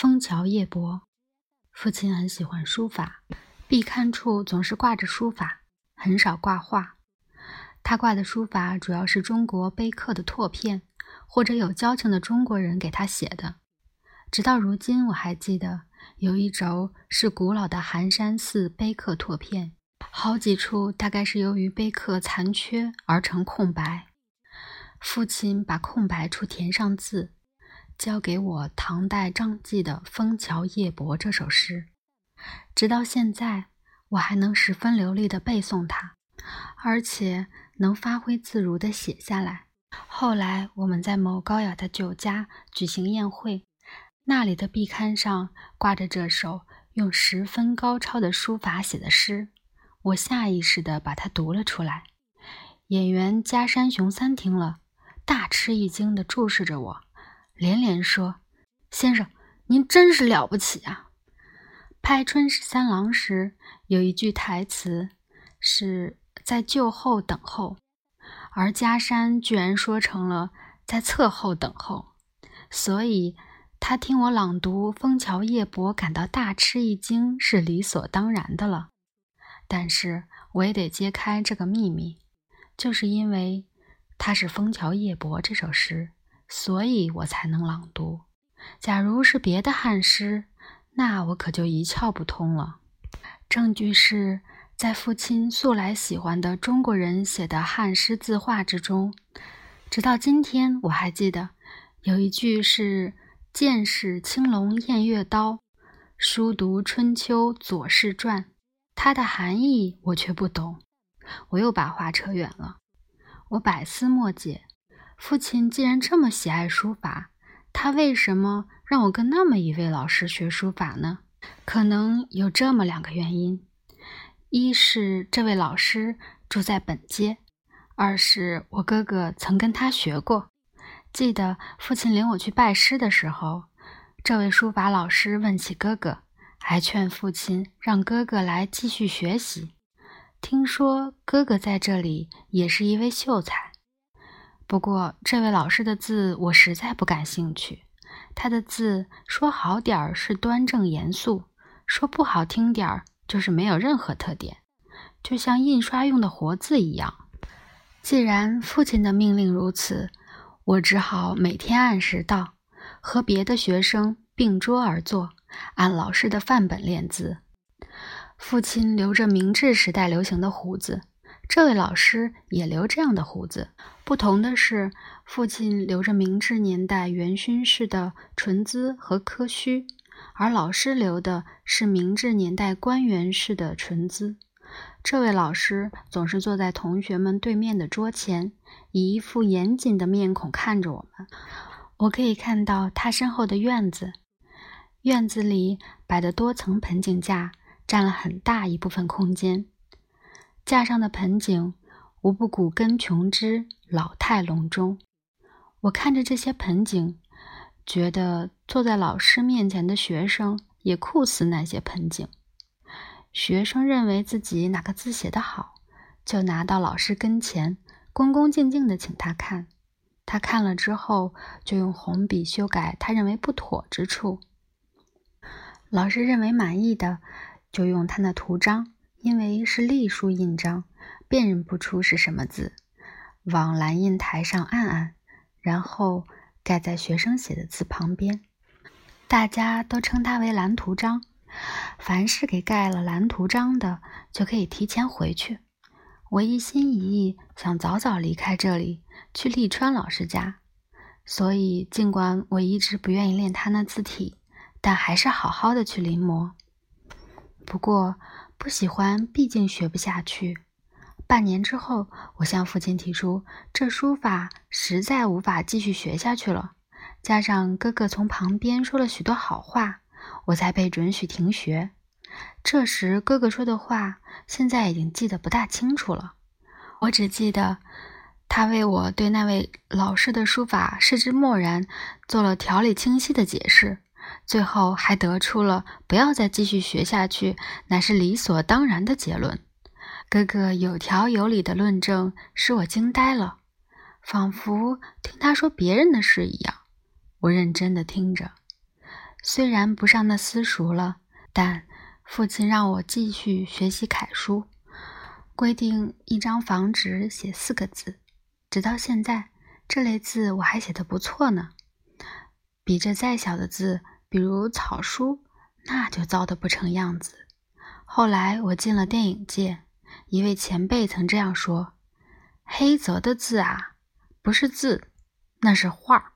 枫桥夜泊。父亲很喜欢书法，壁龛处总是挂着书法，很少挂画。他挂的书法主要是中国碑刻的拓片，或者有交情的中国人给他写的。直到如今，我还记得有一轴是古老的寒山寺碑刻拓片，好几处大概是由于碑刻残缺而成空白。父亲把空白处填上字。交给我唐代张继的《枫桥夜泊》这首诗，直到现在我还能十分流利地背诵它，而且能发挥自如地写下来。后来我们在某高雅的酒家举行宴会，那里的壁龛上挂着这首用十分高超的书法写的诗，我下意识地把它读了出来。演员加山雄三听了，大吃一惊地注视着我。连连说：“先生，您真是了不起啊！”拍《春十三郎》时有一句台词是在旧后等候，而加山居然说成了在侧后等候，所以他听我朗读《枫桥夜泊》感到大吃一惊是理所当然的了。但是我也得揭开这个秘密，就是因为它是《枫桥夜泊》这首诗。所以我才能朗读。假如是别的汉诗，那我可就一窍不通了。证据是在父亲素来喜欢的中国人写的汉诗字画之中，直到今天我还记得有一句是“剑使青龙偃月刀，书读春秋左氏传”，它的含义我却不懂。我又把话扯远了。我百思莫解。父亲既然这么喜爱书法，他为什么让我跟那么一位老师学书法呢？可能有这么两个原因：一是这位老师住在本街；二是我哥哥曾跟他学过。记得父亲领我去拜师的时候，这位书法老师问起哥哥，还劝父亲让哥哥来继续学习。听说哥哥在这里也是一位秀才。不过，这位老师的字我实在不感兴趣。他的字说好点儿是端正严肃，说不好听点儿就是没有任何特点，就像印刷用的活字一样。既然父亲的命令如此，我只好每天按时到，和别的学生并桌而坐，按老师的范本练字。父亲留着明治时代流行的胡子。这位老师也留这样的胡子，不同的是，父亲留着明治年代元勋式的唇姿和柯须，而老师留的是明治年代官员式的唇姿。这位老师总是坐在同学们对面的桌前，以一副严谨的面孔看着我们。我可以看到他身后的院子，院子里摆的多层盆景架占了很大一部分空间。架上的盆景无不古根琼枝，老态龙钟。我看着这些盆景，觉得坐在老师面前的学生也酷似那些盆景。学生认为自己哪个字写得好，就拿到老师跟前，恭恭敬敬地请他看。他看了之后，就用红笔修改他认为不妥之处。老师认为满意的，就用他那图章。因为是隶书印章，辨认不出是什么字，往蓝印台上按按，然后盖在学生写的字旁边。大家都称它为蓝图章。凡是给盖了蓝图章的，就可以提前回去。我一心一意想早早离开这里，去利川老师家，所以尽管我一直不愿意练他那字体，但还是好好的去临摹。不过。不喜欢，毕竟学不下去。半年之后，我向父亲提出，这书法实在无法继续学下去了。加上哥哥从旁边说了许多好话，我才被准许停学。这时，哥哥说的话，现在已经记得不大清楚了。我只记得，他为我对那位老师的书法视之漠然，做了条理清晰的解释。最后还得出了不要再继续学下去，乃是理所当然的结论。哥哥有条有理的论证使我惊呆了，仿佛听他说别人的事一样。我认真的听着，虽然不上那私塾了，但父亲让我继续学习楷书，规定一张房纸写四个字。直到现在，这类字我还写得不错呢。比这再小的字，比如草书，那就糟得不成样子。后来我进了电影界，一位前辈曾这样说：“黑泽的字啊，不是字，那是画。”